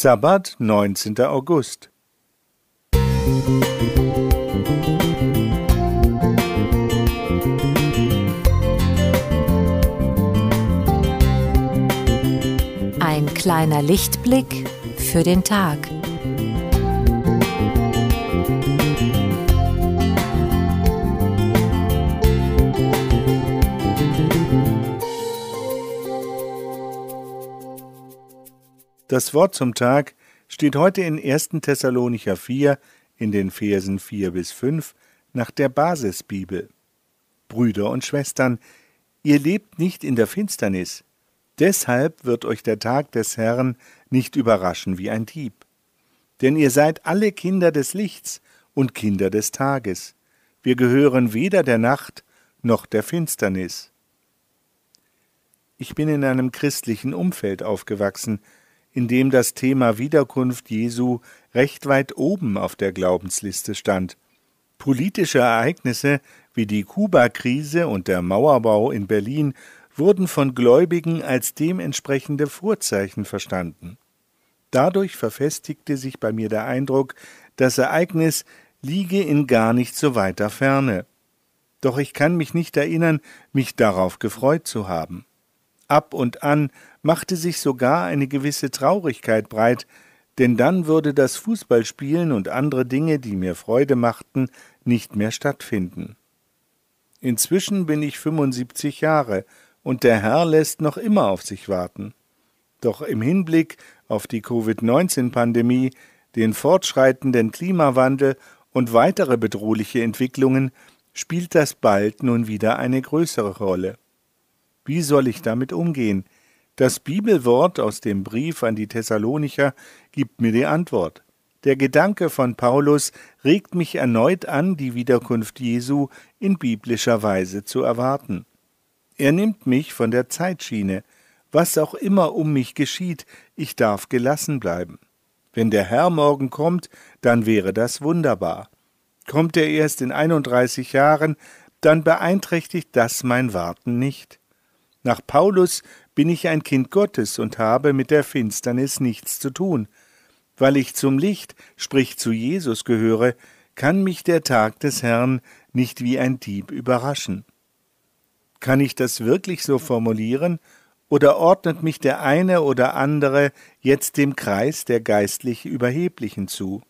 Sabbat, 19. August. Ein kleiner Lichtblick für den Tag. Das Wort zum Tag steht heute in 1. Thessalonicher 4 in den Versen 4 bis 5 nach der Basisbibel. Brüder und Schwestern, ihr lebt nicht in der Finsternis, deshalb wird euch der Tag des Herrn nicht überraschen wie ein Dieb. Denn ihr seid alle Kinder des Lichts und Kinder des Tages. Wir gehören weder der Nacht noch der Finsternis. Ich bin in einem christlichen Umfeld aufgewachsen, in dem das Thema Wiederkunft Jesu recht weit oben auf der Glaubensliste stand. Politische Ereignisse wie die Kuba-Krise und der Mauerbau in Berlin wurden von Gläubigen als dementsprechende Vorzeichen verstanden. Dadurch verfestigte sich bei mir der Eindruck, das Ereignis liege in gar nicht so weiter Ferne. Doch ich kann mich nicht erinnern, mich darauf gefreut zu haben. Ab und an machte sich sogar eine gewisse Traurigkeit breit, denn dann würde das Fußballspielen und andere Dinge, die mir Freude machten, nicht mehr stattfinden. Inzwischen bin ich 75 Jahre und der Herr lässt noch immer auf sich warten. Doch im Hinblick auf die Covid-19-Pandemie, den fortschreitenden Klimawandel und weitere bedrohliche Entwicklungen spielt das bald nun wieder eine größere Rolle. Wie soll ich damit umgehen? Das Bibelwort aus dem Brief an die Thessalonicher gibt mir die Antwort. Der Gedanke von Paulus regt mich erneut an, die Wiederkunft Jesu in biblischer Weise zu erwarten. Er nimmt mich von der Zeitschiene. Was auch immer um mich geschieht, ich darf gelassen bleiben. Wenn der Herr morgen kommt, dann wäre das wunderbar. Kommt er erst in 31 Jahren, dann beeinträchtigt das mein Warten nicht. Nach Paulus bin ich ein Kind Gottes und habe mit der Finsternis nichts zu tun. Weil ich zum Licht, sprich zu Jesus gehöre, kann mich der Tag des Herrn nicht wie ein Dieb überraschen. Kann ich das wirklich so formulieren, oder ordnet mich der eine oder andere jetzt dem Kreis der geistlich Überheblichen zu?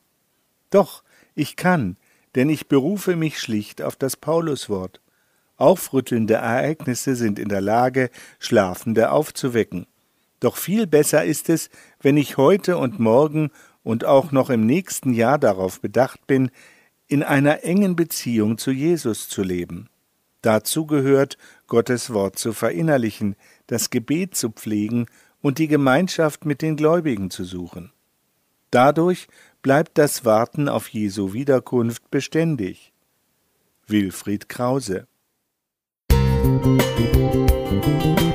Doch, ich kann, denn ich berufe mich schlicht auf das Pauluswort. Aufrüttelnde Ereignisse sind in der Lage, Schlafende aufzuwecken. Doch viel besser ist es, wenn ich heute und morgen und auch noch im nächsten Jahr darauf bedacht bin, in einer engen Beziehung zu Jesus zu leben. Dazu gehört, Gottes Wort zu verinnerlichen, das Gebet zu pflegen und die Gemeinschaft mit den Gläubigen zu suchen. Dadurch bleibt das Warten auf Jesu Wiederkunft beständig. Wilfried Krause Música